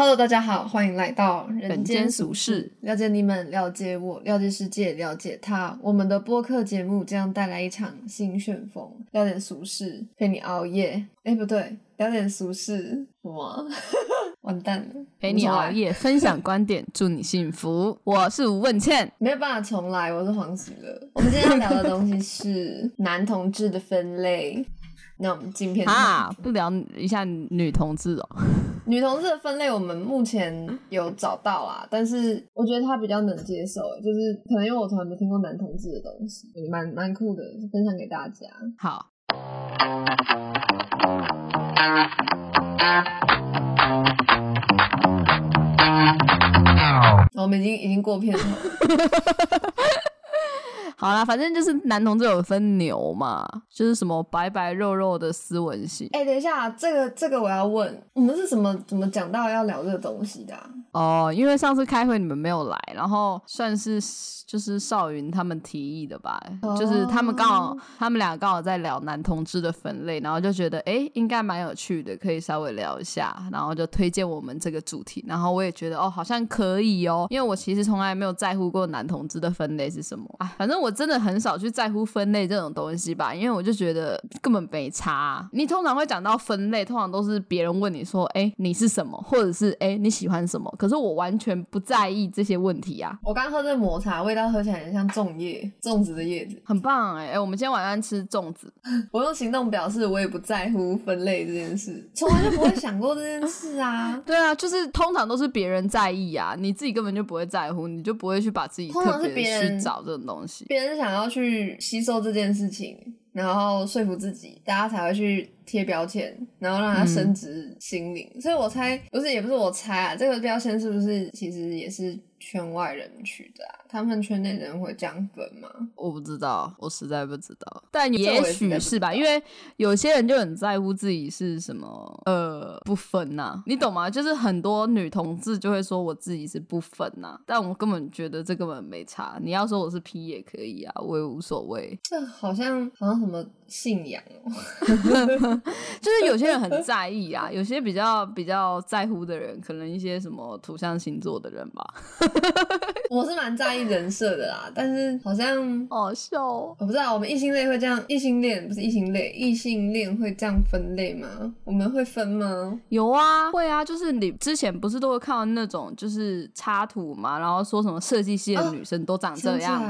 Hello，大家好，欢迎来到人间俗俗事事，了解你们，了解我，了解世界，了解他。我们的播客节目将带来一场新旋风，聊点俗事，陪你熬夜。哎，不对，聊点俗事，哇，完蛋了，陪你熬夜，分享观点，祝你幸福。我是吴问倩，没有办法重来，我是黄喜乐。我们今天要聊的东西是男同志的分类。那我们进片头啊，不聊一下女同志哦。女同志的分类，我们目前有找到啦，但是我觉得她比较能接受，欸就是可能因为我从来没听过男同志的东西，蛮蛮酷的，分享给大家。好，我们已经已经过片头了，好啦，反正就是男同志有分牛嘛，就是什么白白肉肉的斯文型哎、等一下，这个这个我要问，我们是怎么怎么讲到要聊这个东西的、啊？哦。因为上次开会你们没有来，然后算是就是少云他们提议的吧，就是他们刚好他们俩刚好在聊男同志的分类，然后就觉得哎、诶应该蛮有趣的，可以稍微聊一下，然后就推荐我们这个主题，然后我也觉得哦好像可以哦，因为我其实从来没有在乎过男同志的分类是什么啊，反正我真的很少去在乎分类这种东西吧，因为我就觉得根本没差啊、你通常会讲到分类，通常都是别人问你说哎、你是什么，或者是哎、你喜欢什么，可是我完全不在意这些问题啊。我刚喝这个抹茶，味道喝起来很像粽叶，粽子的叶子。很棒哎、哎、我们今天晚上吃粽子，我用行动表示我也不在乎分类这件事，从来就不会想过这件事啊。对啊，就是通常都是别人在意啊，你自己根本就不会在乎，你就不会去把自己特别去找这种东西。别人想要去吸收这件事情，然后说服自己，大家才会去贴标签，然后让它升值心灵。所以我猜，不是也不是我猜啊，这个标签是不是其实也是圈外人取的啊？他们圈内人会这样分吗？我不知道，我实在不知道，但也许是吧，因为有些人就很在乎自己是什么，呃，不分呐、你懂吗？就是很多女同志就会说我自己是不分呐、但我根本觉得这根本没差。你要说我是 P 也可以啊，我也无所谓。这好像好像什么信仰哦、就是有些人很在意啊，有些比较比较在乎的人，可能一些什么土象星座的人吧。我是蛮在意人设的啦，但是好像好笑哦。我不知道我们异性恋会这样，异性恋不是异性恋，异性恋会这样分类吗？我们会分吗？有啊，会啊，就是你之前不是都会看到那种就是插图嘛，然后说什么设计系的哦女生都长这样，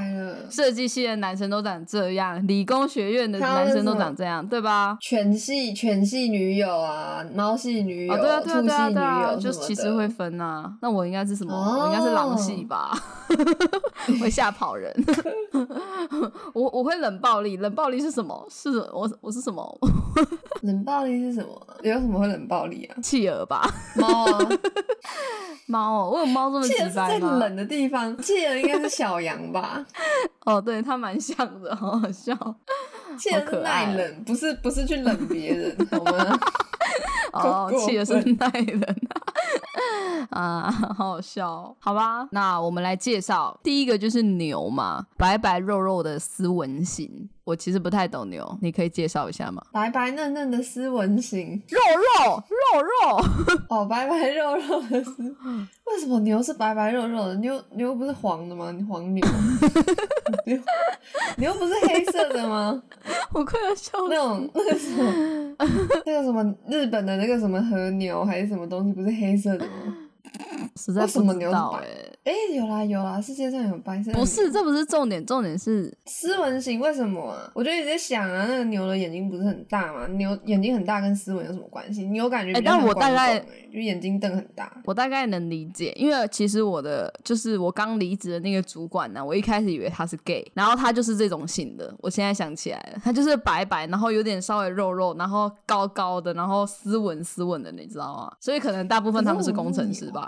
设计系的男生都长这样，理工学院的男生都长这样，对吧？全系犬系女友啊，猫系女友，哦，对啊，对啊，兔对啊，就其实会分啊。那我应该是什么？哦我应该是狼系吧，会吓跑人。我我会冷暴力，冷暴力是什么？是我我是什么？冷暴力是什么？有什么会冷暴力啊？企鹅吧？猫啊，猫哦，我有猫这么直企鹅是在白？冷的地方，企鹅应该是小羊吧？哦，对，它蛮像的，好好笑。企鹅可爱耐冷，不是不是去冷别我们 哦，气的是分耐人啊，啊，好好笑哦、好吧，那我们来介绍第一个就是牛嘛，白白肉肉的斯文型。我其实不太懂牛，你可以介绍一下吗？白白嫩嫩的斯文型，肉肉肉肉，哦，白白肉肉的斯，为什么牛是白白肉肉的？牛牛不是黄的吗？你黄牛，牛牛不是黑色的吗？我快要笑那。种那个什么，那个什么日本的那个什么和牛还是什么东西，不是黑色的吗？实在不知道哎、哎、有啦有啦，世界上有白色。不是，这不是重点，重点是斯文型为什么啊？我就一直在想啊，那个牛的眼睛不是很大吗？牛眼睛很大跟斯文有什么关系？牛感觉哎但我大概就眼睛瞪很大。我大概能理解，因为其实我的就是我刚离职的那个主管呢，我一开始以为他是 gay，然后他就是这种型的。我现在想起来了，他就是白白，然后有点稍微肉肉，然后高高的，然后斯文斯文的，你知道吗？所以可能大部分他们是工程师吧。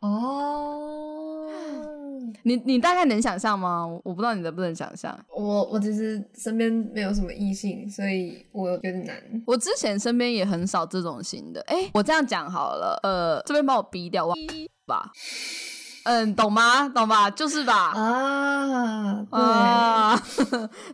哦，你你大概能想象吗？我不知道你能不能想象。我我其实身边没有什么异性，所以我有点难。我之前身边也很少这种型的。哎，我这样讲好了，呃，这边帮我逼掉，我吧。嗯，懂吗？懂吧？就是吧？啊，啊，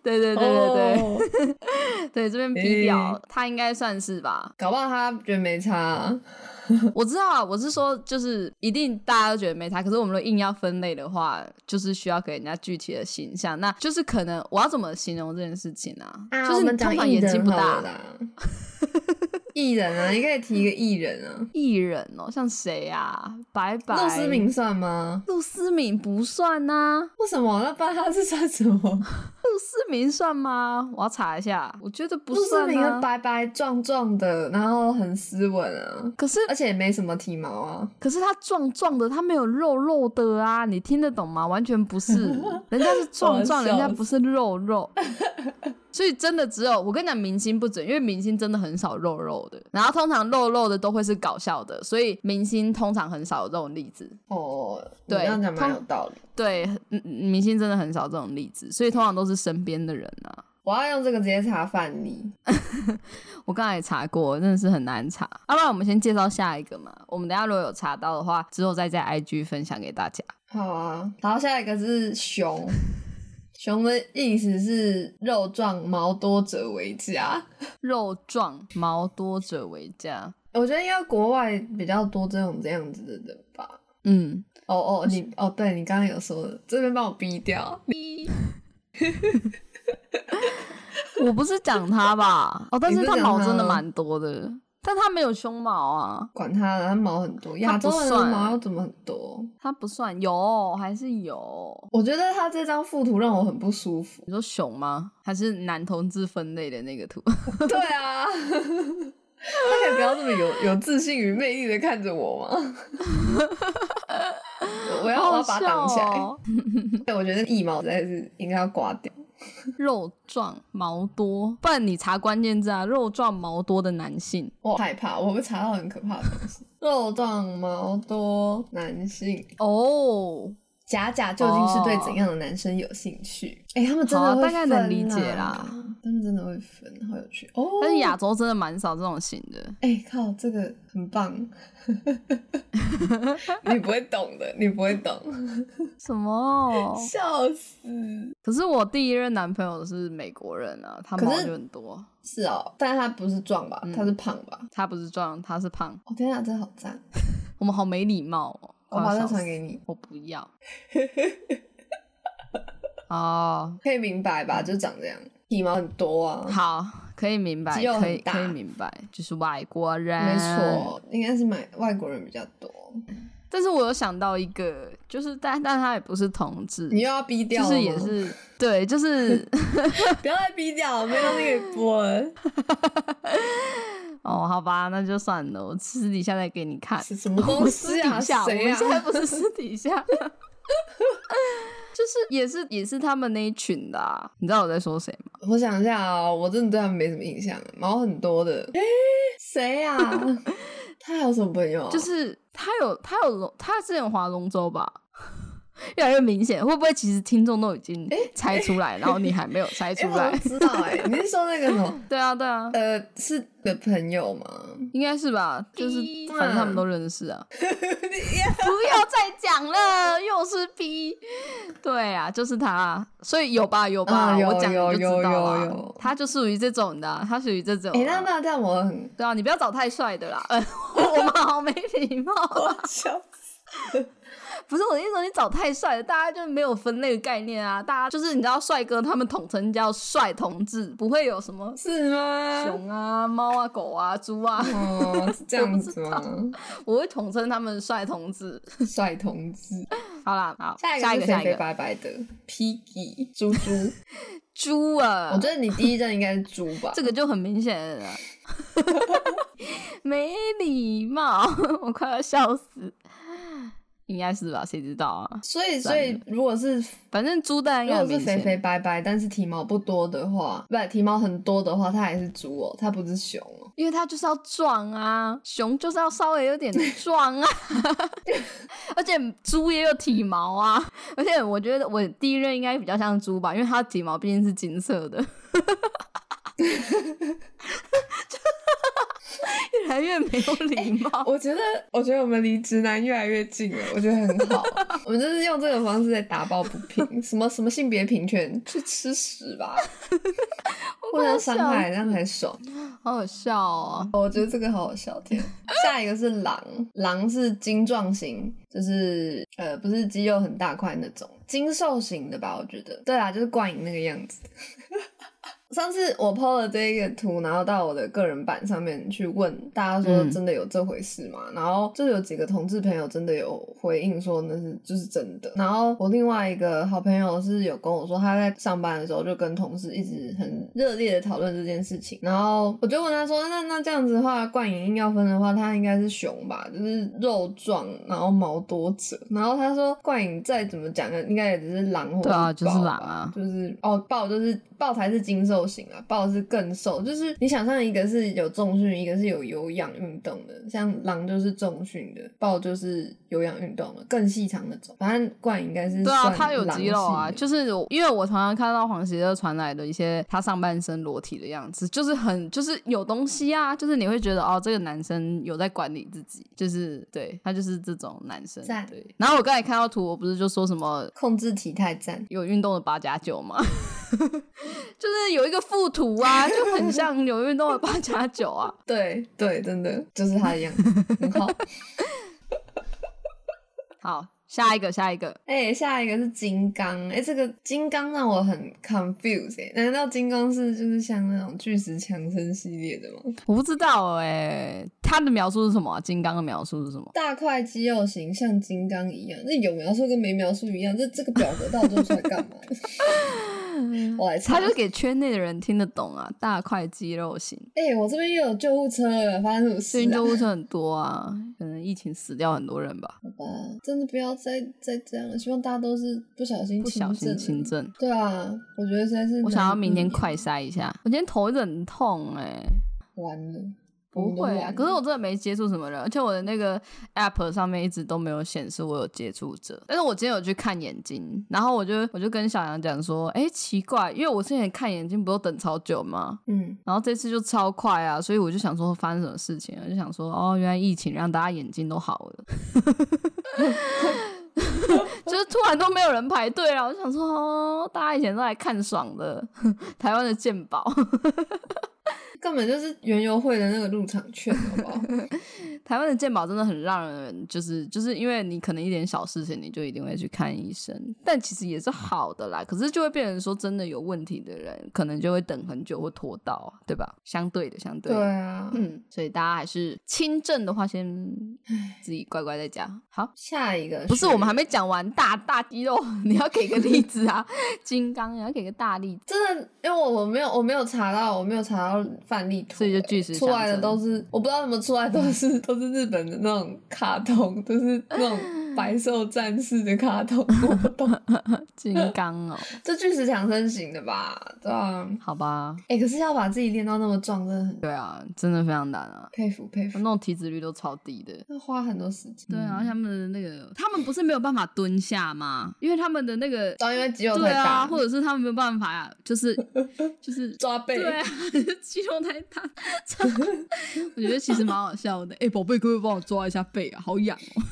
对 对对对对哦 对，这边逼掉，他应该算是吧？搞不好他觉得没差啊。我知道啊，我是说，就是一定大家都觉得没差，可是我们硬要分类的话，就是需要给人家具体的形象，那就是可能我要怎么形容这件事情啊？啊，就是通常眼睛不大。艺人啊，你可以提一个艺人啊。艺人哦，像谁啊？白白、陆思明算吗？陆思敏不算呐、为什么？那不然他是算什么？陆思明算吗？我要查一下，我觉得不陆思算啊。明白白壮壮的，然后很斯文啊，可是而且也没什么体毛啊。可是他壮壮的，他没有肉肉的啊，你听得懂吗？完全不是，人家是壮壮，人家不是肉肉。所以真的只有我跟你讲，明星不准，因为明星真的很少肉肉的，然后通常肉肉的都会是搞笑的，所以明星通常很少有这种例子。哦，你对这样讲蛮通有道理。对，明星真的很少这种例子，所以通常都是身边的人啊。我要用这个直接查范例。我刚才也查过，真的是很难查。要不然我们先介绍下一个嘛，我们等下如果有查到的话，之后再在 IG 分享给大家。好啊，然后下一个是熊，熊的意思是肉壮毛多者为佳。肉壮毛多者为佳。我觉得应该国外比较多这种这样子的人吧。嗯，哦哦，你哦，对你刚刚有说的，这边帮我逼掉。我不是讲他吧？哦，但是他毛真的蛮多的，但他没有胸毛啊，管他的，他毛很多，亚洲人的算毛要怎么很多？他不算有，还是有。我觉得他这张附图让我很不舒服。你说熊吗？还是男同志分类的那个图？对啊，他可以不要这么有有自信与魅力的看着我吗？我要我要把它挡起来。哦 对，我觉得腋毛实在是应该要刮掉。肉壮毛多，不然你查关键字啊，肉壮毛多的男性。我害怕，我会查到很可怕的东西。肉壮毛多男性，哦，假假究竟是对怎样的男生有兴趣？哎、他们真的大概能理解啦啦，他们真的会分，好有趣哦。但是亚洲真的蛮少这种型的。哎、靠，这个很棒，你不会懂的，你不会懂，什么？笑死。可是我第一任男朋友是美国人啊，他毛就很多。是哦，但是他不是壮吧？他是胖吧？他不是壮，他是胖。哦天啊，真的好赞！我们好没礼貌哦。我把它快要笑死传给你，我不要。哦，可以明白吧？就长这样，体毛很多啊。好，可以明白，可以可以明白，就是外国人。没。错，应该是买外国人比较多。但是我有想到一个，就是但但他也不是同志，你又要逼掉就，是也是对，就是 不要再逼掉了，没东西可以播了。哦，好吧，那就算了，我私底下再给你看。是什么东西啊？私底下，我？们现在不是私底下，就是也是也是他们那一群的、啊，你知道我在说谁吗？我想一下啊、我真的对他们没什么印象，毛很多的。诶，谁呀、他还有什么朋友、就是他有他有龙，他之前有划龙舟吧，越来越明显，会不会其实听众都已经猜出来，然后你还没有猜哎、出来我？知道哎、你是说那个什么？对啊，对啊，呃，是的朋友吗？应该是吧，就是逼反正他们都认识啊。不要再讲了，又是 P。对啊，就是他，所以有吧有吧，我讲你就知有道啊有有他就属于这种的啊、他属于这种啊、哎、那那这样我很对啊，你不要找太帅的啦，呃我们好没礼貌啊。笑。不是我的意思说，你找太帅了，大家就没有分类的概念啊。大家就是你知道，帅哥他们统称叫帅同志，不会有什么是吗？熊啊、猫啊、狗啊、猪啊，哦，是这样子吗？我会统称他们帅同志。帅同志。好啦，好，下下一个，下一个，白白的 Piggy 猪猪。猪啊！我觉得你第一站应该是猪吧？这个就很明显了，没礼貌，我快要笑死。应该是吧？谁知道啊？所以，所以如果是反正猪蛋应如。果是肥肥白白，但是体毛不多的话，不，体毛很多的话，它还是猪哦，它不是熊哦。因为它就是要壮啊，熊就是要稍微有点壮啊，而且猪也有体毛啊，而且我觉得我第一任应该比较像猪吧，因为它体毛毕竟是金色的。越来越没有礼貌。我觉得，我觉得我们离直男越来越近了，我觉得很好。我们就是用这个方式在打抱不平，什么什么性别平权，去吃屎吧！互相伤害，这样才爽。好好笑哦！我觉得这个好好笑。天，下一个是狼，狼是精壮型，就是呃，不是肌肉很大块那种，精瘦型的吧？我觉得，对啊，就是冠颖那个样子。上次我 PO 了这一个图，然后到我的个人版上面去问大家说真的有这回事吗？然后就有几个同志朋友真的有回应说那是就是真的。然后我另外一个好朋友是有跟我说他在上班的时候就跟同事一直很热烈的讨论这件事情。然后我就问他说那那这样子的话，冠影硬要分的话，他应该是熊吧，就是肉壮，然后毛多者。然后他说冠影再怎么讲，应该也只是狼或对啊，就是狼啊，就是哦豹就是豹才是精瘦。型啊，豹是更瘦，就是你想象一个是有重训，一个是有有氧运动的，像狼就是重训的，豹就是有氧运动的，更细长那种。反正冠应该是对啊，他有肌肉啊，就是因为我常常看到黄喜乐传来的一些他上半身裸体的样子，就是很就是有东西啊，就是你会觉得哦，这个男生有在管理自己，就是对他就是这种男生。对，然后我刚才看到图，我不是就说什么控制体态赞，有运动的八加九吗？就是有一个附图啊，就很像有运动的八加九啊。对对，真的就是他一样，很好。好。下一个，下一个，哎，下一个是金刚，哎，这个金刚让我很 confused，哎，难道金刚是就是像那种巨石强森系列的吗？我不知道，哎，他的描述是什么？金刚的描述是什么？大块肌肉型，像金刚一样。那有描述跟没描述一样？这这个表格到底做出来干嘛？我来猜，他就给圈内的人听得懂啊，大块肌肉型。哎，我这边又有救护车了，发生什么事？最近救护车很多啊，可能疫情死掉很多人吧。好吧，真的不要。再再这样，希望大家都是不小心不小心轻症。对啊，我觉得现在是。我想要明天快筛一下，我今天头很痛哎。完了。不会啊，可是我真的没接触什么人，而且我的那个 app 上面一直都没有显示我有接触者。但是我今天有去看眼睛，然后我就我就跟小杨讲说，哎，奇怪，因为我之前看眼睛不都等超久吗？嗯，然后这次就超快啊，所以我就想说发生什么事情，就想说哦，原来疫情让大家眼睛都好了，就是突然都没有人排队了。我想说哦，大家以前都来看爽的，台湾的鉴宝。根本就是原油会的那个入场券，好不好？台湾的健保真的很让人就是就是因为你可能一点小事情你就一定会去看医生，但其实也是好的啦。可是就会变成说真的有问题的人，可能就会等很久或拖到，对吧？相对的，相对的对啊，嗯，所以大家还是轻症的话，先自己乖乖在家。好，下一个不是我们还没讲完大大肌肉，你要给个例子啊，金刚你要给个大例子。真的，因为我我没有我没有查到，我没有查到范例图，所以就巨石出来的都是我不知道怎么出来都是都。是日本的那种卡通，就是那种白兽战士的卡通，我不懂。金刚哦，这巨石强身型的吧？对啊，好吧。哎，可是要把自己练到那么壮，真的很对啊，真的非常难啊，佩服佩服。那种体脂率都超低的，要花很多时间。对啊，他们的那个，他们不是没有办法蹲下吗？因为他们的那个，因为肌肉太大，或者是他们没有办法呀，就是 就是抓背，对啊，肌肉太大。我觉得其实蛮好笑的。哎，宝贝，可不可以帮我抓一下背啊？好痒哦。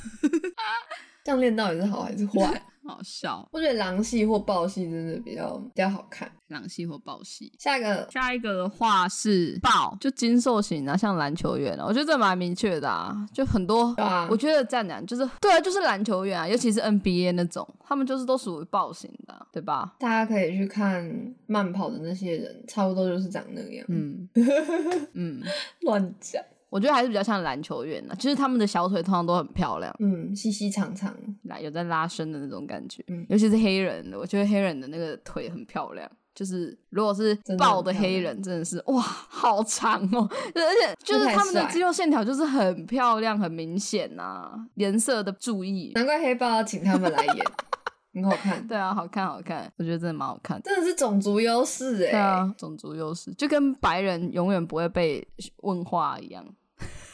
这样练到底是好还是坏？好笑。我觉得狼系或豹系真的比较比较好看。狼系或豹系。下一个，下一个的话是豹，就精瘦型啊，像篮球员啊，我觉得这蛮明确的啊。就很多，我觉得战男就是对啊，就是篮球员啊，尤其是 NBA 那种，他们就是都属于豹型的，对吧？大家可以去看慢跑的那些人，差不多就是长那样。嗯 嗯，乱讲。我觉得还是比较像篮球员呢，就是他们的小腿通常都很漂亮，嗯，细细长长，来有在拉伸的那种感觉，嗯，尤其是黑人的，我觉得黑人的那个腿很漂亮，就是如果是抱的黑人，真的是哇，好长哦，而且就是他们的肌肉线条就是很漂亮，很明显呐，颜色的注意，难怪黑豹要请他们来演，很好看，对啊，好看好看，我觉得真的蛮好看，真的是种族优势哎，对啊，种族优势就跟白人永远不会被问话一样。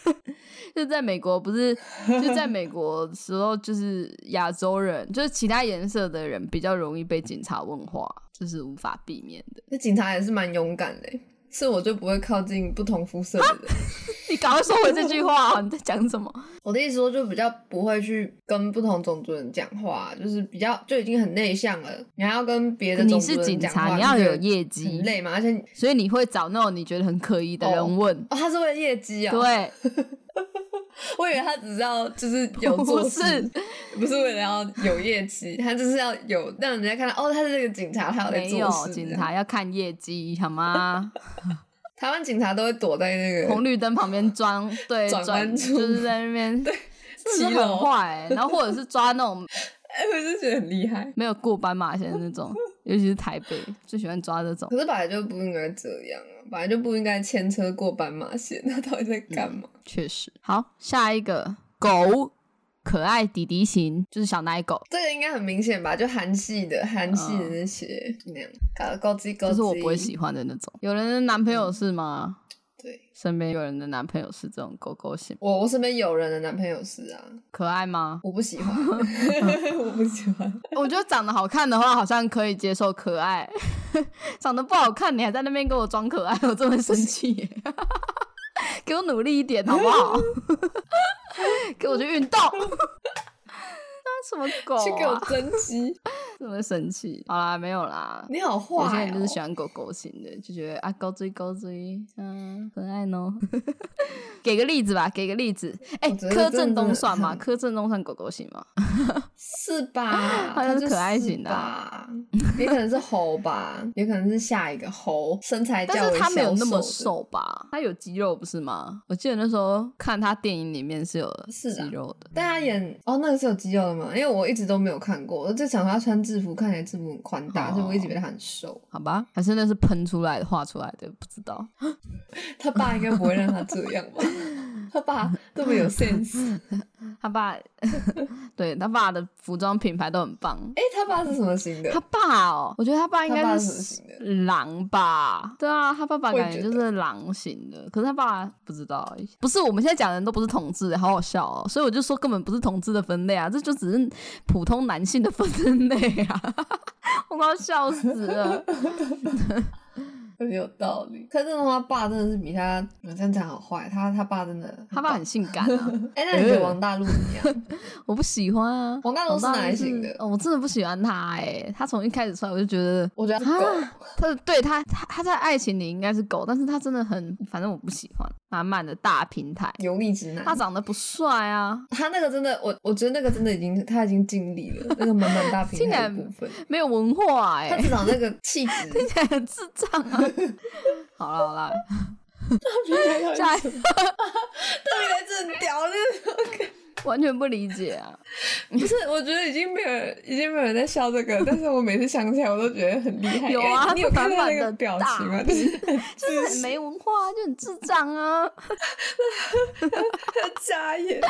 就在美国，不是就在美国时候，就是亚洲人，就是其他颜色的人比较容易被警察问话，这是无法避免的。那警察也是蛮勇敢的，是我就不会靠近不同肤色的人。你赶快收回这句话、啊！你在讲什么？我的意思说，就比较不会去跟不同种族人讲话，就是比较就已经很内向了。你还要跟别的你种族是警察，人讲话，你要有业绩很，累嘛，而且所以你会找那种你觉得很可疑的人问。哦，他是为了业绩啊、对，我以为他只是要就是有做不事，是不是为了要有业绩，他就是要有让人家看到哦，他是这个警察，他有在做事。警察要看业绩，好吗？台湾警察都会躲在那个红绿灯旁边装，对，转就是在那边，对，骑很坏、欸。然后或者是抓那种哎，我就觉得很厉害。没有过斑马线的那种，尤其是台北最喜欢抓这种。可是本来就不应该这样啊，本来就不应该牵车过斑马线，他到底在干嘛？确实，好，下一个狗，可爱弟弟型，就是小奶狗，这个应该很明显吧？就韩系的韩系的那些、那样，搞高级高级，嗯就是我不会喜欢的那种。有人的男朋友是吗？对身边有人的男朋友是这种狗狗型，我我身边有人的男朋友是啊，可爱吗？我不喜欢，我不喜欢。我觉得长得好看的话，好像可以接受可爱；长得不好看，你还在那边给我装可爱，我真的生气耶。给我努力一点好不好？给我去运动。那什么狗、啊？去给我增肌！真的会生气。好啦，没有啦。你好坏、有哦，些人就是喜欢狗狗型的，就觉得啊，狗追狗追，嗯，可爱呢。给个例子吧，给个例子。哎、柯震东算吗？柯震东算狗狗型吗？是吧？他就是可爱型的啊吧？也可能是猴吧，也可能是下一个猴，身材较但是他没有那么瘦吧？他有肌肉不是吗？我记得那时候看他电影里面是有是啊肌肉的。但他演哦，那个是有肌肉的吗？因为我一直都没有看过，我就想他穿制服看起来制服很宽大，哦所以我一直觉得他很瘦。好吧，还是那是喷出来的、画出来的，不知道。他爸应该不会让他这样吧？他爸 这么有 sense，他爸，对他爸的服装品牌都很棒。哎、他爸是什么型的他？爸哦，我觉得他爸应该是？狼吧？对啊，他爸爸感觉就是狼型的，可是他爸不知道，不是我们现在讲的人都不是同志，好好笑哦。所以我就说根本不是同志的分类啊，这就只是普通男性的分类啊，我快要笑死了。很有道理。柯震东他爸真的是比他，我这样讲好坏，他他爸真的他爸很性感啊，哎、那你觉得王大陆怎么样？我不喜欢啊。王大陆是哪一型的哦，我真的不喜欢他哎、他从一开始出来我就觉得我觉得他他对他他他在爱情里应该是狗，但是他真的很，反正我不喜欢。满满的大平台，油腻直男。他长得不帅啊，他那个真的，我我觉得那个真的已经他已经尽力了，那个满满大平 台部分，没有文化哎、他至少那个气质，听起来很智障啊。好了好了，下一特别来这很屌，那个完全不理解啊。不是，我觉得已经没有人，已经没有人在笑这个，但是我每次想起来，我都觉得很厉害。有啊你有看到那个表情吗？大就是就是很没文化，就很智障啊。加眼。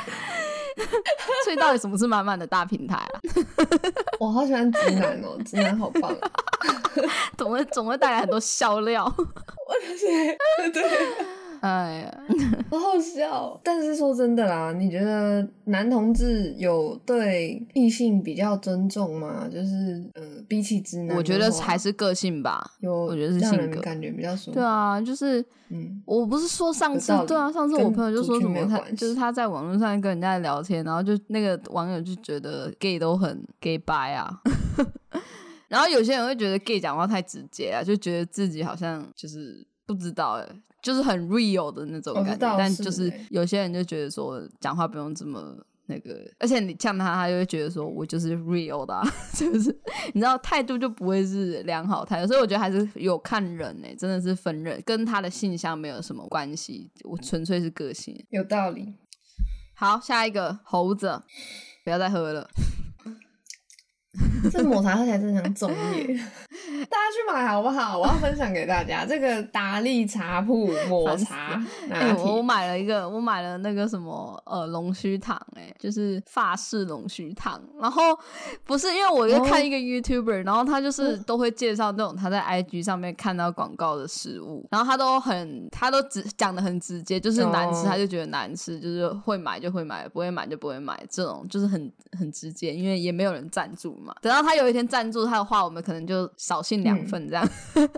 所以到底什么是满满的大平台啊？我好喜欢直男哦，直男好棒啊！总会总会带来很多笑料。我的天对。哎呀，好好笑。但是说真的啦，你觉得男同志有对异性比较尊重吗？就是呃，比起直男，我觉得还是个性吧。有，我觉得是性格感觉比较舒服。对，啊，就是嗯，我不是说上次对啊，上次我朋友就说什么他就是他在网络上跟人家聊天，然后就那个网友就觉得 gay 都很 gay 白啊。然后有些人会觉得 gay 讲话太直接啊，就觉得自己好像就是不知道哎，就是很 real 的那种感觉。但就是有些人就觉得说讲话不用这么那个，而且你呛他，他就会觉得说我就是 real 的、啊，是不是？你知道态度就不会是良好态度，所以我觉得还是有看人呢、真的是分人，跟他的性向没有什么关系，我纯粹是个性。有道理。好，下一个猴子，不要再喝了。这抹茶喝起来真的像粽叶，大家去买好不好？我要分享给大家 这个达利茶铺抹茶我我，买了一个，我买了那个什么呃龙须糖、哎，就是法式龙须糖。然后不是因为我就看一个 YouTuber，、然后他就是都会介绍那种他在 IG 上面看到广告的食物，然后他都很他都只讲的很直接，就是难吃哦他就觉得难吃，就是会买就会买，不会买就不会买，这种就是很很直接，因为也没有人赞助嘛。等到他有一天赞助他的话，我们可能就少信两份这样。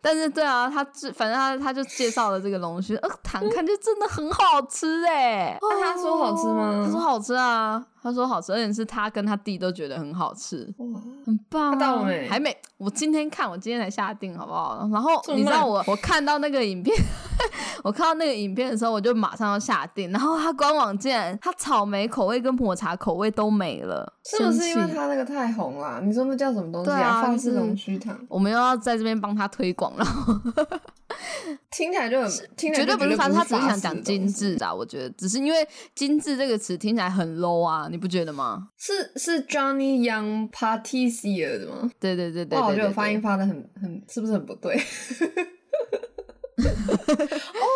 但是对啊，他只反正他他就介绍了这个龙须，呃，糖看就真的很好吃哎。那他说好吃吗？他说好吃啊。他说好吃，而且是他跟他弟都觉得很好吃，很棒。他到没？还没。我今天看，我今天才下定，好不好？然后你知道我，我看到那个影片，我看到那个影片的时候，我就马上要下定。然后他官网竟然，他草莓口味跟抹茶口味都没了，是不是因为他那个太红了？你说那叫什么东西啊？放肆龙须糖。我们又要在这边帮他推广了。听起来就很，绝对不是他，他只是想讲精致啊。我觉得只是因为精致这个词听起来很 low 啊，你不觉得吗？是是 Johnny Young Patissier 的吗？对对对对，哇，我觉得发音发的很很，是不是很不对？哦，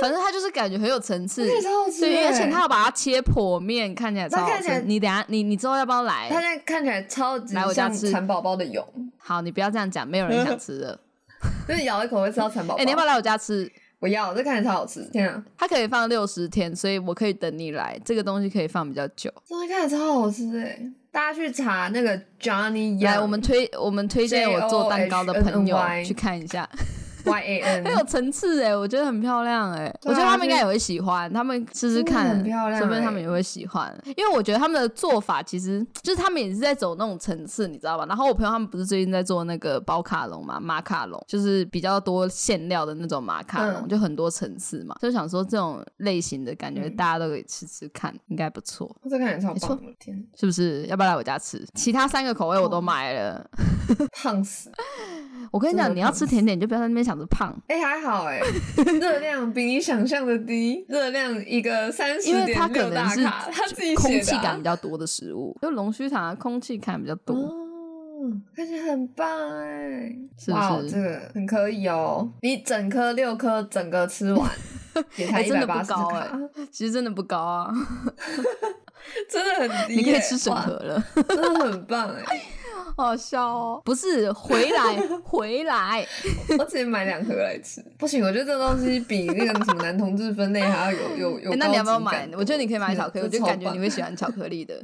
反正他就是感觉很有层次。对，而且他要把它切剖面，看起来超好吃。你等下，你你之后要不要来？他现在看起来超级来我家吃蚕宝宝的蛹。好，你不要这样讲，没有人想吃的。就是咬一口会吃到蚕宝宝。哎，你要不要来我家吃？我要，这看起来超好吃。天啊，它可以放六十天，所以我可以等你来。这个东西可以放比较久。东西看起来超好吃哎！大家去查那个 Johnny，来，我们推我们推荐我做蛋糕的朋友去看一下。Y A N 很有层次哎，我觉得很漂亮哎，我觉得他们应该也会喜欢，他们试试看，很漂亮说不定他们也会喜欢。因为我觉得他们的做法其实就是他们也是在走那种层次，你知道吧？然后我朋友他们不是最近在做那个包卡龙嘛，马卡龙，就是比较多馅料的那种马卡龙，就很多层次嘛，就想说这种类型的感觉大家都可以吃吃看，应该不错。这看起来超棒，天，是不是？要不要来我家吃？其他三个口味我都买了，胖死。我跟你讲，你要吃甜点，就不要在那边想着胖。哎，还好哎，热量比你想象的低，热量一个三十点六大卡，它自己空气感比较多的食物，就龙须茶空气感比较多，看起来很棒哎，哇，这个很可以哦，你整颗六颗整个吃完，也才一百八十卡，其实真的不高啊，真的很低，你可以吃整盒了，真的很棒哎。好笑哦！不是回来回来，我直接买两盒来吃。不行，我觉得这东西比那个什么男同志分类还要有有有。那你要不要买？我觉得你可以买巧克力，我就感觉你会喜欢巧克力的。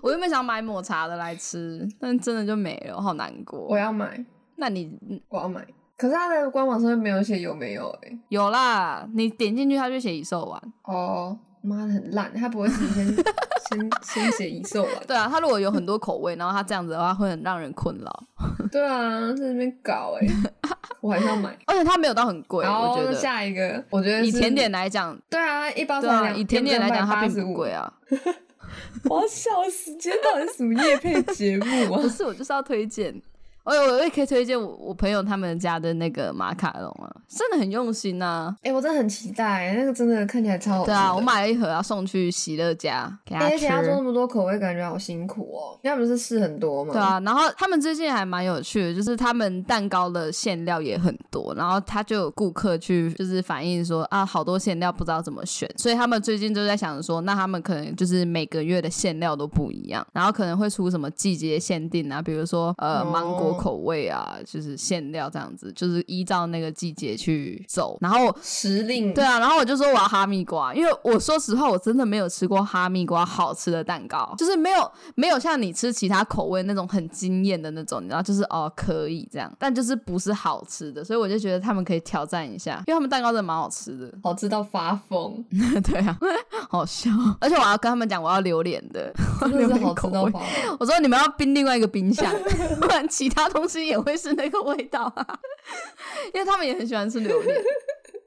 我原本想买抹茶的来吃，但真的就没了，我好难过。我要买，那你我要买。可是它的官网上面没有写有没有？哎，有啦，你点进去它就写已售完。哦。妈的很烂，他不会提前 先先写已售完。对啊，他如果有很多口味，然后他这样子的话会很让人困扰。对啊，在那边搞哎，我还是要买。而且它没有到很贵，我觉得。下一个，我觉得以甜点来讲，对啊，一包才以甜点来讲，它并不贵啊。我要笑死，今天到底什么夜配节目啊？不是，我就是要推荐。我我也可以推荐我我朋友他们家的那个马卡龙啊，真的很用心呐！哎，我真的很期待，那个真的看起来超好。对啊，我买了一盒要送去喜乐家给他吃。而且他做那么多口味，感觉好辛苦哦。因为不是试很多嘛。对啊，然后他们最近还蛮有趣的，就是他们蛋糕的馅料也很多，然后他就有顾客去就是反映说啊，好多馅料不知道怎么选，所以他们最近就在想说，那他们可能就是每个月的馅料都不一样，然后可能会出什么季节限定啊，比如说呃芒果口味啊。就是馅料这样子，就是依照那个季节去走。然后时令对啊，然后我就说我要哈密瓜，因为我说实话，我真的没有吃过哈密瓜好吃的蛋糕，就是没有没有像你吃其他口味那种很惊艳的那种，你知道，就是哦可以这样，但就是不是好吃的，所以我就觉得他们可以挑战一下，因为他们蛋糕真的蛮好吃的，好吃到发疯。对啊，好笑。而且我要跟他们讲，我要榴莲的，榴莲口味。我说你们要冰另外一个冰箱，不然其他东西也会。是那个味道啊，因为他们也很喜欢吃榴莲，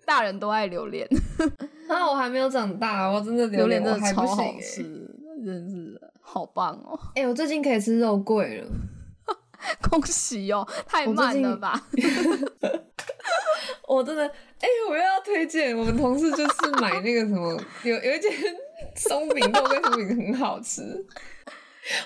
大人都爱榴莲。啊，我还没有长大，我真的榴莲真的超好吃，真是好棒哦！哎，我最近可以吃肉桂了，恭喜哦！太慢了吧？我真的，哎，我又要推荐我们同事，就是买那个什么，有有一件松饼，肉桂松饼很好吃，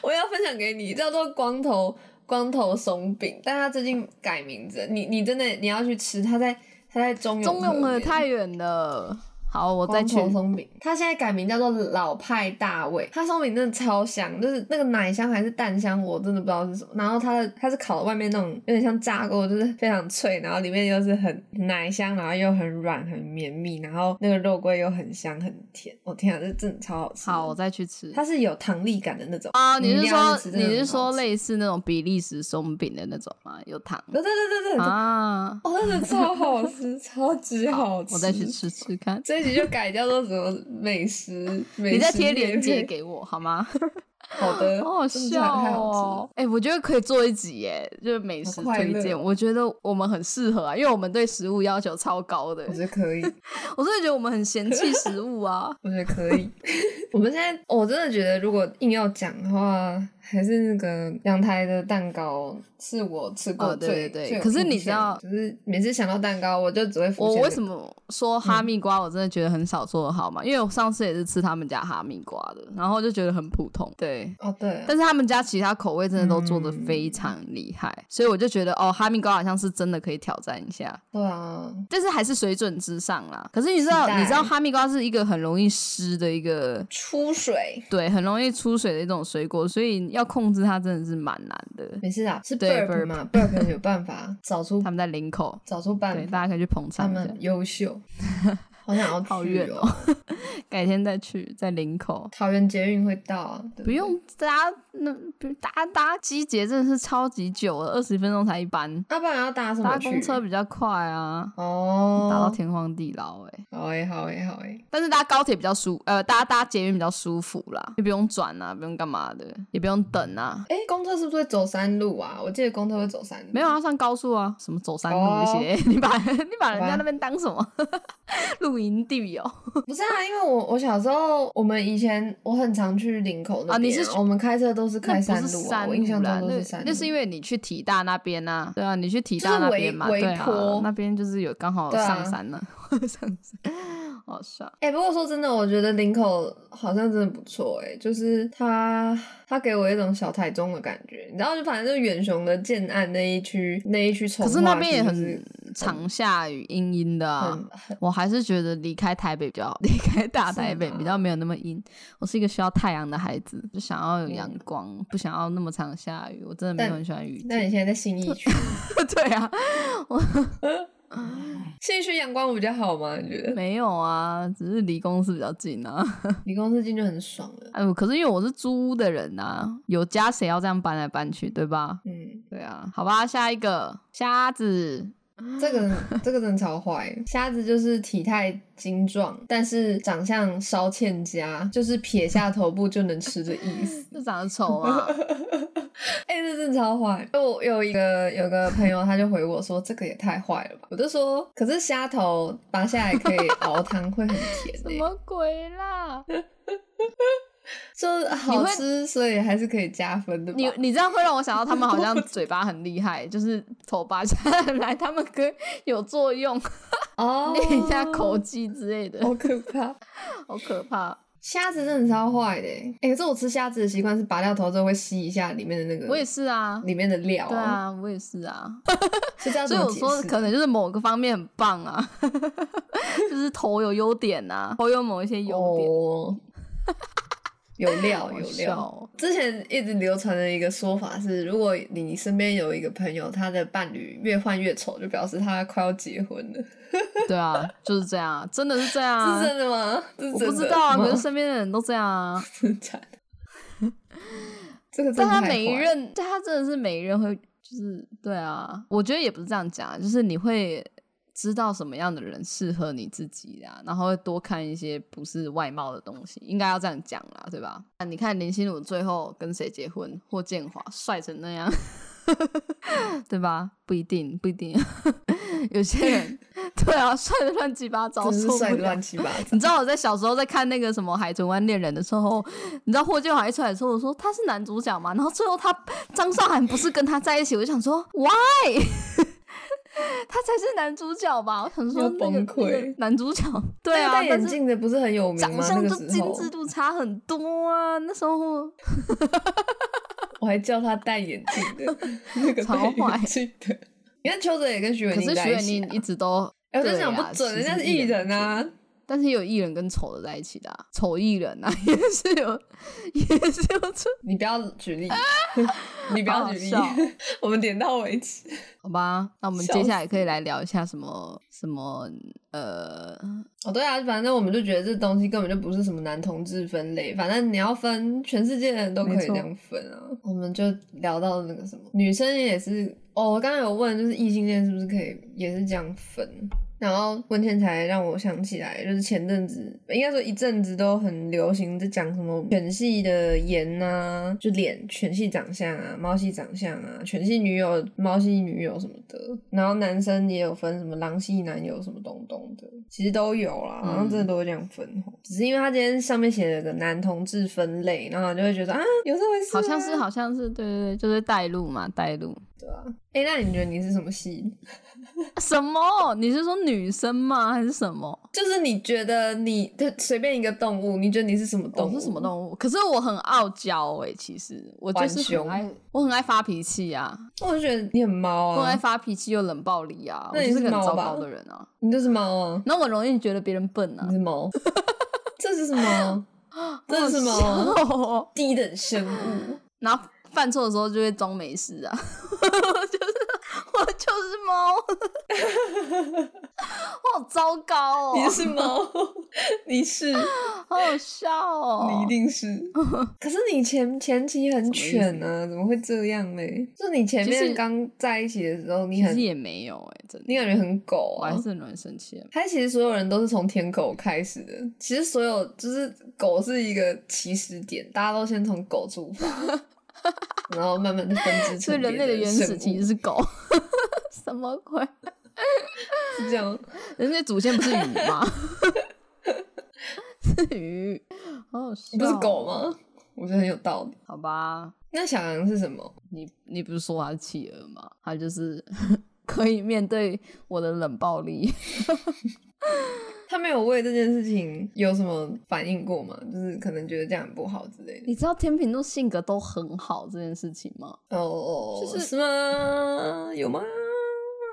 我要分享给你，叫做光头。光头松饼，但他最近改名字，你你真的你要去吃，他在他在中中永和太远了，好，我再光去。松饼，它现在改名叫做老派大味。它松饼真的超香，就是那个奶香还是蛋香，我真的不知道是什么。然后它的它是烤的外面那种有点像炸过，就是非常脆，然后里面又是很奶香，然后又很软很绵密，然后那个肉桂又很香很甜。我、天啊，这真的超好吃。好，我再去吃。它是有糖力感的那种啊，你是说你是说类似那种比利时松饼的那种吗？有糖对对对对对，啊？哦，真的超好吃，超级好吃。我再去。吃吃看。这一集就改叫做什么美食？美食你再贴链接给我好吗？好的，好好笑哦！哎、我觉得可以做一集耶，就是美食推荐。哦我觉得我们很适合啊，因为我们对食物要求超高的我。觉得可以，我真的觉得我们很嫌弃食物啊。我觉得可以。我们现在，我真的觉得，如果硬要讲的话，还是那个阳台的蛋糕是我吃过哦对最、对对最可是你知道就是每次想到蛋糕，我就只会我为什么说哈密瓜我真的觉得很少做的好嘛？因为我上次也是吃他们家哈密瓜的，然后就觉得很普通。对。哦，对，但是他们家其他口味真的都做的嗯非常厉害，所以我就觉得哦，哈密瓜好像是真的可以挑战一下。对啊，但是还是水准之上啦。可是你知道，你知道哈密瓜是一个很容易湿的一个，出水对，很容易出水的一种水果，所以要控制它真的是蛮难的。没事啊，是对 burp burp 嘛，burp 有办法找出 他们在领口，对，找出办法，大家可以去捧他场一下们。优秀，好想要去好远哦。改天再去，在林口。桃园捷运会到啊，对不用搭那不搭搭机捷真的是超级久了，二十分钟才一班，要不然要搭什么？搭公车比较快啊，哦，搭到天荒地老哎、好哎，好哎，好哎。但是搭高铁比较舒，呃，搭搭捷运比较舒服啦，就不用转啊，不用干嘛的，也不用等啊。哎，公车是不是会走山路啊？我记得公车会走山路。没有啊，上高速啊，什么走山路哦那些，你把 你把人家那边当什么 露营地哦？不是啊，因为我我小时候，我们以前我很常去林口那边、啊你是我们开车都是开山路啊，我印象中都是山路。那是因为你去体大那边啊、对啊，你去体大那边嘛，微对啊坡，那边就是有刚好上山了，上山，好笑。哎、不过说真的，我觉得林口好像真的不错哎、就是它它给我一种小台中的感觉，你知道，就反正就远雄的建案那一区那一区可是那边也很常下雨，阴阴的我还是觉得离开台北比较好，离开 大台北比较没有那么阴。我是一个需要太阳的孩子，就想要有阳嗯光，不想要那么常下雨。我真的没有很喜欢雨那你。现在在新义区，对啊，信义区阳光比较好吗？你觉得？没有啊，只是离公司比较近啊。离公司近就很爽了。哎呦，可是因为我是租屋的人啊，有家谁要这样搬来搬去，对吧？嗯，对啊，好吧，下一个瞎子，这个 这个真的超坏。瞎子就是体态精壮，但是长相稍欠佳，就是撇下头部就能吃的意思。这长得丑啊。哎、这真的超坏！我有一个有个朋友，他就回我说：“这个也太坏了吧！”我就说：“可是虾头拔下来可以熬汤，会很甜、欸，什么鬼啦？就是好吃，所以还是可以加分的。”你你这样会让我想到他们好像 嘴巴很厉害，就是头拔下来，他们可以有作用，哦，练一下口技之类的，好可怕。好可怕。虾子真的超坏的、欸，哎、可是我吃虾子的习惯是拔掉头之后会吸一下里面的那个，我也是啊，里面的料、对，啊，我也是啊，是这样所以我说可能能就是某个方面很棒啊，就是头有优点啊，头有某一些优点。哦，有料有料。哦之前一直流传的一个说法是，如果你身边有一个朋友，他的伴侣越换越丑，就表示他快要结婚了。对啊，就是这样啊，真的是这样啊是。真的吗？我不知道啊，可是身边的人都这样啊。真的。这个真但他每一任，但他真的是每一任会，就是对啊，我觉得也不是这样讲啊，就是你会知道什么样的人适合你自己啊，然后会多看一些不是外貌的东西，应该要这样讲啦，对吧？那你看林心如最后跟谁结婚？霍建华帅成那样，对吧？不一定，不一定，有些人对啊，帅的乱七八糟，真是帅的乱七八 糟你。知道我在小时候在看那个什么《海豚湾恋人》的时候，你知道霍建华一出来的时候，我说他是男主角嘛，然后最后他张韶涵不是跟他在一起，我就想说 why？他才是男主角吧？我想说、要那溃那个男主角，对啊，那个戴眼镜的不是很有名长相就精致度差很多啊。那时候 我还叫他戴眼镜的，那个超眼镜的。你看邱泽也跟徐伟可是徐伟宁在一起、啊，宁一直都，哎，我就讲对啊不准，人家是艺人啊。对但是有艺人跟丑的在一起的、啊，丑艺人啊，也是有，也是有这，你不要举例，你不要举例我们点到为止。好吧？那我们接下来可以来聊一下什么什么呃，哦，对啊，反正我们就觉得这东西根本就不是什么男同志分类，反正你要分，全世界的人都可以这样分啊。我们就聊到那个什么，女生也是哦，我刚刚有问，就是异性恋是不是可以也是这样分？然后温天才让我想起来，就是前阵子应该说一阵子都很流行在讲什么犬系的颜啊，就脸犬系长相啊，猫系长相啊，犬系女友、猫系女友什么的。然后男生也有分什么狼系男友什么东东的，其实都有啦，好像真的都会这样分哦。只是因为他今天上面写了个男同志分类，然后就会觉得啊，有这回事、啊，好像是好像是对对对，就是带路嘛，带路。对啊。哎、那你觉得你是什么系？什么？你是说女生吗？还是什么？就是你觉得你就随便一个动物，你觉得你是什么动物？我是什么动物？可是我很傲娇哎、其实我就是很爱，我很爱发脾气啊，我就觉得你很猫我很爱啊，发脾气又冷暴力啊，我那你就是是个很糟糕的人啊。你就是猫啊，那我容易觉得别人笨啊你，是猫，这是什么，这是什么。低等生物。然后犯错的时候就会装没事啊，我就是我就是猫，我好糟糕哦，你是猫，你是，好好笑哦，你一定是。可是你前前期很犬啊，怎么会这样嘞？就你前面刚在一起的时候，你很其实，也没有哎、真的，你感觉很狗啊我还。是很容易生气的。他其实所有人都是从舔狗开始的，其实所有就是狗是一个起始点，大家都先从狗出发，然后慢慢的分支所以人类的原始其实是狗，什么鬼？是这样。人类祖先不是鱼吗？是鱼，好好笑、不是狗？吗？我觉得很有道理。好吧，那小羊是什么？你你不是说它是企鹅吗？它就是 可以面对我的冷暴力。他没有为这件事情有什么反应过吗？就是可能觉得这样很不好之类的。你知道天秤座性格都很好这件事情吗？哦哦，就是是吗？有吗？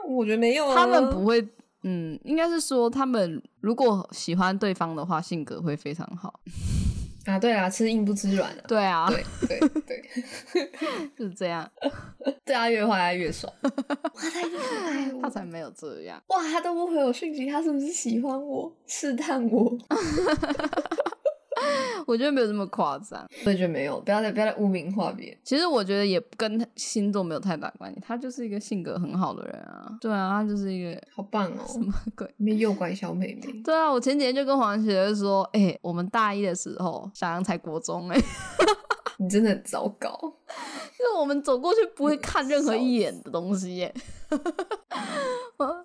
我觉得没有啊。他们不会，嗯，应该是说他们如果喜欢对方的话，性格会非常好。啊，对啦，吃硬不吃软啊。对啊，对对对，就是这样，对啊越坏他越爽。哇，他一定很爱我他。才没有这样。哇，他都不回我讯息，他是不是喜欢我？试探我？我觉得没有这么夸张。我也觉得没有，不要再不要再污名化别人。其实我觉得也跟星座没有太大关系，他就是一个性格很好的人啊。对啊，他就是一个好棒哦！什么鬼？没诱拐小妹妹。对啊，我前几天就跟黄学说，哎、我们大一的时候，小杨才国中、哎，你真的很糟糕。就是我们走过去不会看任何一眼的东西、耶。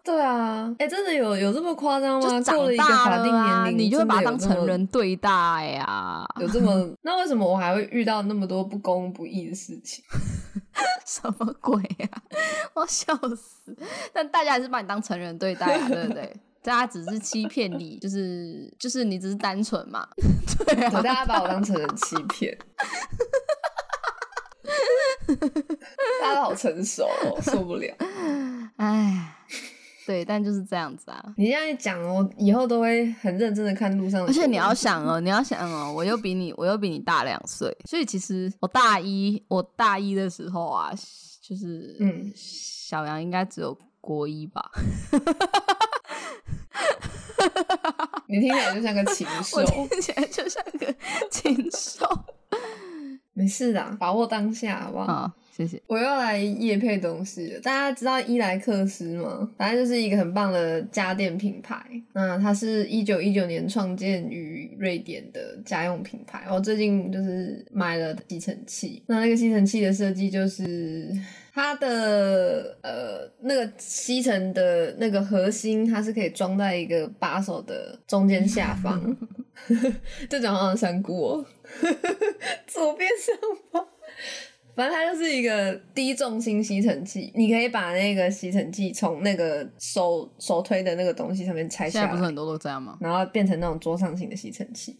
对啊，哎、真的有有这么夸张吗？过了一个大法定年龄，你就会把他当成人对待呀、有这么？那为什么我还会遇到那么多不公不义的事情？什么鬼呀、我要笑死！但大家还是把你当成人对待啊，对不对？大家只是欺骗你，就是就是你只是单纯嘛，对对，啊，大家把我当成人欺骗。大家都好成熟哦，受不了。哎，对，但就是这样子啊。你这样一讲，我以后都会很认真的看路上的。而且你要想哦，你要想哦，我又比你，我又比你大两岁，所以其实我大一，我大一的时候啊，就是嗯小杨应该只有国一吧，你听起来就像个禽兽我。听起来就像个禽兽没事的，把握当下，好不好？好！谢谢。我又要来夜配东西了。大家知道伊莱克斯吗？反正就是一个很棒的家电品牌。那它是一九一九年创建于瑞典的家用品牌。我最近就是买了吸尘器。那那个吸尘器的设计就是它的呃那个吸尘的那个核心，它是可以装在一个把手的中间下方。这种好像香菇哦，左边上方。反正它就是一个低重心吸尘器，你可以把那个吸尘器从那个手手推的那个东西上面拆下来，现在不是很多都这样吗？然后变成那种桌上型的吸尘器。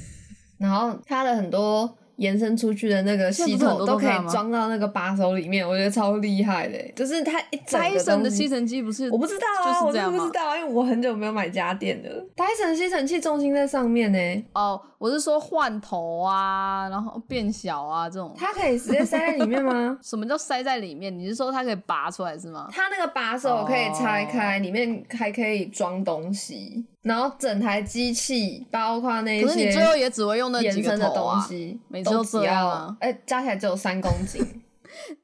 然后它的很多延伸出去的那个吸现在不是很头都可以装到那个把手里面，我觉得超厉害的。就是它一整个 Dyson 的吸尘器不是我不知道啊，就是我真这样吗的不知道啊，因为我很久没有买家电了。Dyson 吸尘器重心在上面呢，哦，我是说换头啊，然后变小啊这种。它可以直接塞在里面吗？什么叫塞在里面？你是说它可以拔出来是吗？它那个把手可以拆开，里面还可以装东西，然后整台机器包括那些可是你最后也只会用那几个东。西，每次都只要样啊哎、加起来只有三公斤。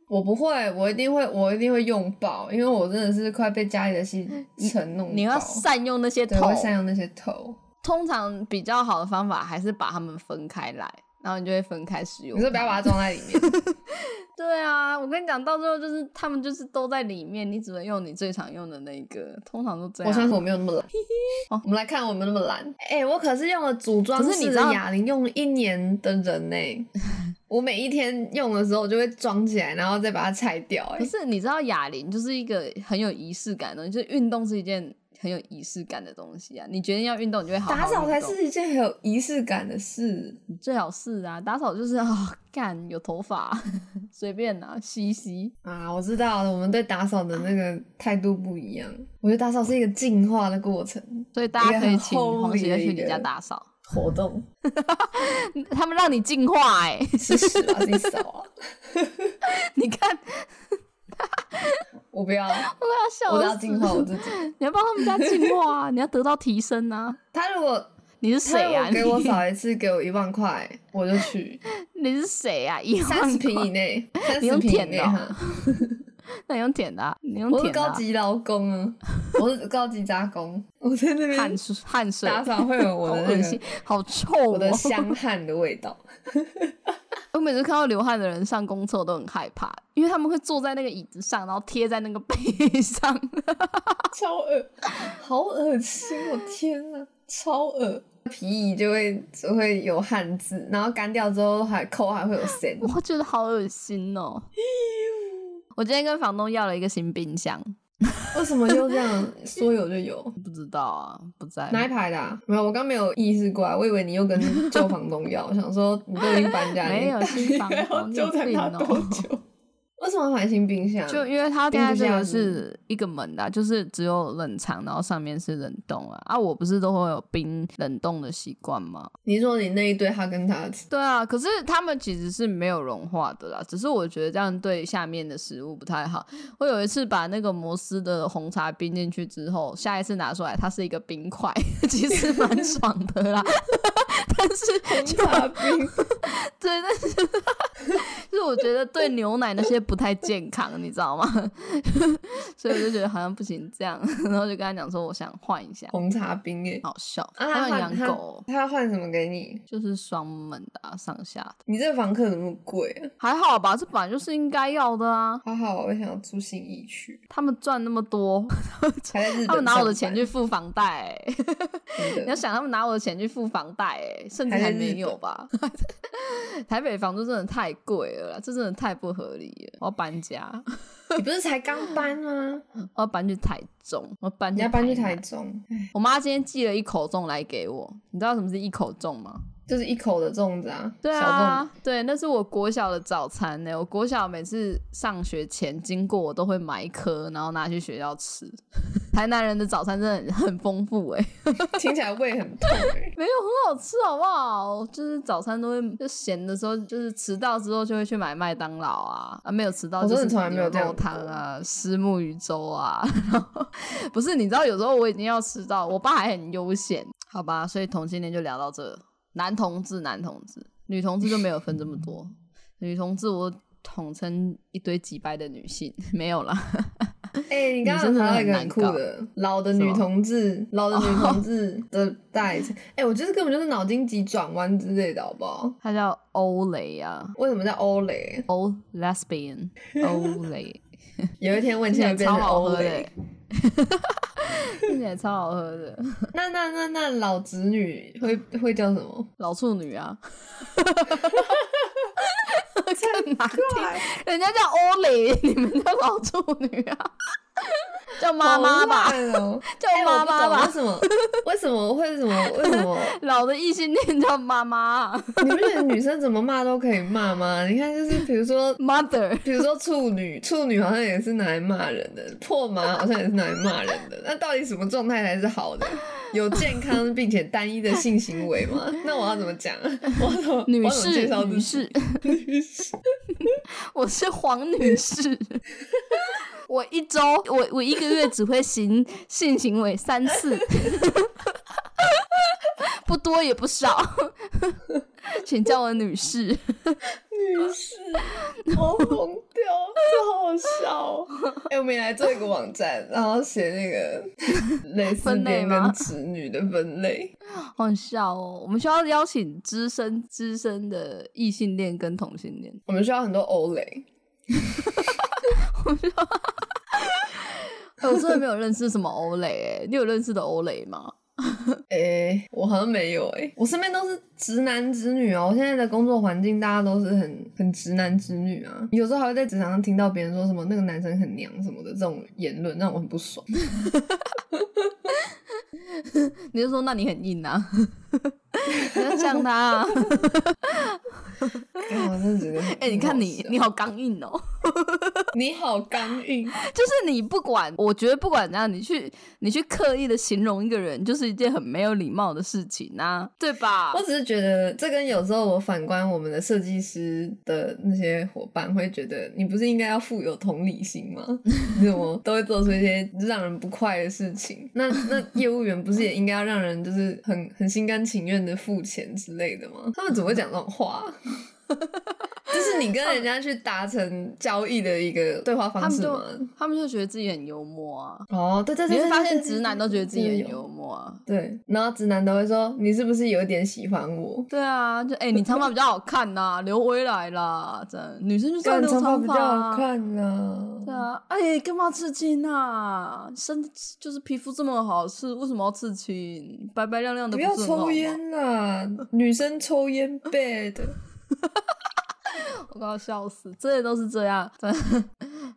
我不会，我一定会，我一定会用爆，因为我真的是快被家里的吸尘弄爆。你要善用那些，头善用那些头。通常比较好的方法还是把它们分开来，然后你就会分开使用。你说不要把它装在里面，对啊，我跟你讲，到最后就是他们就是都在里面，你只能用你最常用的那一个，通常都这样。我相信我没有那么懒。哦我们来看我们那么懒。哎、我可是用了组装式可是你知道的哑铃，用了一年的人呢、我每一天用的时候，我就会装起来，然后再把它拆掉、哎可，是你知道哑铃就是一个很有仪式感的，就是运动是一件很有仪式感的东西啊。你决定要运动，你就会好好打扫才是一件很有仪式感的事。你最好是啊，打扫就是啊，干有头发 随便拿吸一吸。啊，我知道了，我们对打扫的那个态度不一样。我觉得打扫是一个进化的过程，所以大家可以请很黄喜 holy 的一乐去你家打扫，活动 他们让你进化哎、吃屎啊，自己扫啊！你看我不要，我要笑我要死进化我自己。你要帮他们家进化啊，你要得到提升啊。他如果 你是谁啊？果给我你扫一次，给我一万块，我就去。你是谁啊？一三十万块平以内，三你用十平以舔的哦内你用舔的、啊，你用我是舔的、啊。高级劳工啊，我是高级杂工，我在那边汗水汗水，打扫会有我好的那好臭我的哦！香汗的味道。我每次看到流汗的人上公厕，我都很害怕，因为他们会坐在那个椅子上，然后贴在那个 背上。超恶，好恶心！我天啊，超恶！皮椅就会就会有汗渍，然后干掉之后还扣还会有线。我觉得好恶心哦。我今天跟房东要了一个新冰箱，为什么就这样说有就有？不知道啊，不在。哪一排的、啊？没有，我刚没有意识过来，我以为你又跟旧房东要，我想说你都已经搬家，没有新房东 纠缠他多久？为什么要买新冰箱？就因为它现在这个是是一个门的啊、就是只有冷藏，然后上面是冷冻啊。啊，我不是都会有冰冷冻的习惯吗？你说你那一堆哈根达斯，对啊，可是他们其实是没有融化的啦，只是我觉得这样对下面的食物不太好。我有一次把那个摩斯的红茶冰进去之后，下一次拿出来它是一个冰块，其实蛮爽的啦。但是就茶冰，对，但是 就是我觉得对牛奶那些不太健康，你知道吗？所以我就觉得好像不行这样，然后就跟他讲说我想换一下，红茶冰耶。好笑。啊，他要养狗，他要换什么给你？就是双门的、啊、上下的，你这个房客怎么贵啊？还好吧？这本来就是应该要的啊。还好，我想要住新义区，他们赚那么多，还在日本他们拿我的钱去付房贷、欸，你要想他们拿我的钱去付房贷、欸，甚至还没有吧？台北房租真的太贵了啦，这真的太不合理了。我要搬家，你不是才刚搬吗？我要搬去台中，我要搬你要搬去南台中，我妈今天寄了一口粽来给我，你知道什么是一口粽吗？就是一口的粽子啊，对啊，对，那是我国小的早餐呢。我国小每次上学前经过，我都会买一颗，然后拿去学校吃。台南人的早餐真的很很丰富哎，听起来胃很痛哎、没有很好吃好不好？就是早餐都会就闲的时候，就是迟到之后就会去买麦当劳啊，啊没有迟到就是从来没有这汤啊、虱目鱼粥啊。不是，你知道有时候我已经要迟到，我爸还很悠闲，好吧？所以同性恋就聊到这，男同志、男同志，女同志就没有分这么多。女同志我统称一堆几百的女性，没有啦。哎、你刚刚女生真的谈到一个很酷的老的女同志，老的女同志的代称。哎、我觉得根本就是脑筋急转弯之类的，好不好？她叫欧蕾啊，为什么叫欧蕾？欧 lesbian，欧蕾。有一天问听起来变成欧蕾欸，，听起来超好喝的。那那那那老侄女会会叫什么？老处女啊，更难听，人家叫欧蕾，你们叫老处女啊，叫妈妈妈吧，叫妈妈吧。为什么？为什么会什么？为什么老的异性恋叫妈妈？你不觉得女生怎么骂都可以骂吗？你看，就是比如说 mother，比如说处女，处女好像也是拿来骂人的，破麻好像也是拿来骂人的。那到底什么状态才是好的？有健康并且单一的性行为吗？那我要怎么讲？我怎么女士女士女士？我是黄女士。我一周，我我一个月只会行性行为三次，不多也不少，请叫我女士。女士，我疯掉，这好好笑。哎，我们来做一个网站，然后写那个类似恋跟子女的分类，好笑哦。我们需要邀请资深资深的异性恋跟同性恋，我们需要很多欧蕾。我需要。我真的没有认识什么欧蕾，哎，你有认识的欧蕾吗？哎，我好像没有，哎，我身边都是直男直女哦。我现在的工作环境，大家都是很很直男直女啊。有时候还会在职场上听到别人说什么那个男生很娘什么的这种言论，让我很不爽。你就说那你很硬啊？你要像他啊！我真的觉得，哎，你看你，你好刚硬哦！你好刚硬，就是你不管，我觉得不管怎样，你去你去刻意的形容一个人，就是一件很没有礼貌的事情啊，对吧？我只是觉得，这跟有时候我反观我们的设计师的那些伙伴，会觉得你不是应该要富有同理心吗？你怎么都会做出一些让人不快的事情？那那业务员不是也应该要让人就是很很心甘情愿的付钱之类的吗？他们怎么会讲这种话？这是你跟人家去达成交易的一个对话方式吗？他们就觉得自己很幽默啊。哦，对对对，你会发现直男都觉得自己很幽默啊。对，然后直男都会说：“你是不是有一点喜欢我？”对啊，就哎，你长发比较好看呐，留回来啦。这女生就是要留长发比较好看呐。对啊，哎，干嘛刺青啊？身就是皮肤这么好，是为什么要刺青？白白亮亮的，不要抽烟啦！女生抽烟 bad。我快要笑死，这些都是这样，真的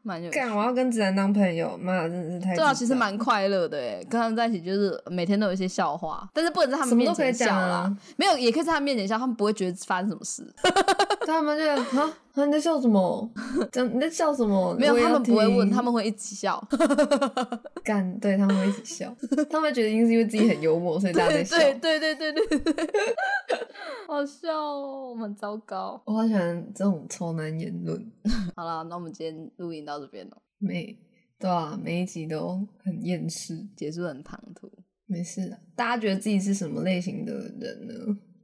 蛮有。干，我要跟子然当朋友，妈真的是太……对啊，其实蛮快乐的诶，跟他们在一起就是每天都有一些笑话，但是不能在他们面前笑啦。没有，也可以在他们面前笑，他们不会觉得发生什么事。他们就啊。你在笑什么？你在笑什么？没有，他们不会问，他们会一起笑。干，对他们会一起笑。他们觉得因是因为自己很幽默，所以大家在笑。对对对对对对，好笑哦，我们糟糕。我好喜欢这种超男言论。好了，那我们今天录音到这边了。每对啊，每一集都很厌世，结束很唐突。没事，大家觉得自己是什么类型的人呢？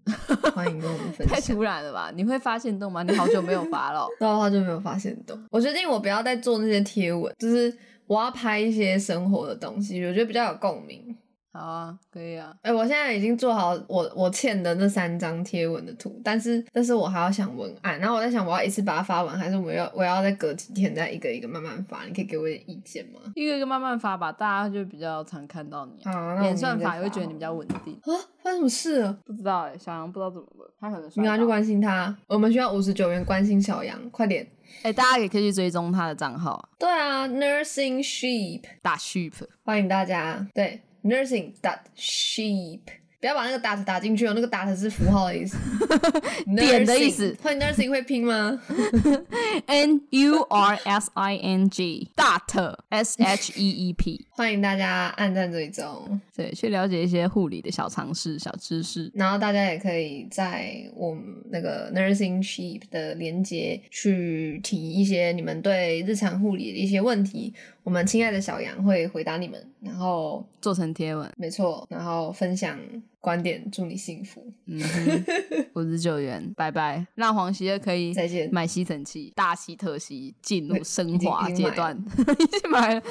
欢迎跟我们分享。太突然了吧？你会发现动吗？你好久没有发了，对，好久没有发现动。我决定我不要再做那些贴文，就是我要拍一些生活的东西，我觉得比较有共鸣。好啊，可以啊。哎，我现在已经做好我我欠的那三张贴文的图，但是但是我还要想文案，然后我在想我要一次把它发完，还是我要我要再隔几天再一个一个慢慢发？你可以给我点意见吗？一个一个慢慢发吧，大家就比较常看到你。啊，演算法也会觉得你比较稳定啊。发生什么事？不知道哎，小杨不知道怎么了，他可能你赶快去关心他。我们需要五十九元关心小杨，快点！哎，大家也可以去追踪他的账号。对啊，Nursing Sheep 打 Sheep，欢迎大家。对。Nursing that sheep，不要把那个 dot 打进去哦，那个 dot 是符号的意思，点的意思。欢迎 Nursing 会拼吗？N U R S I N G，dot S H E E P。欢迎大家按赞追踪，对，去了解一些护理的小常识、小知识。然后大家也可以在我们那个 Nursing Sheep 的连接去提一些你们对日常护理的一些问题。我们亲爱的小杨会回答你们，然后做成贴文，没错，然后分享观点，祝你幸福。嗯，五十九元，拜拜，让黄喜儿可以再见买吸尘器，大吸特吸，进入升华阶段，已经买了。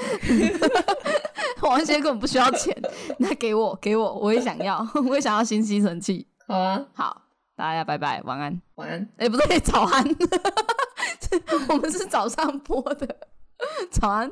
黄喜儿根本不需要钱，那给我，给我，我也想要，我也想要新吸尘器。好啊，好，大家拜拜，晚安，晚安。哎，不对，早安，我们是早上播的，早安。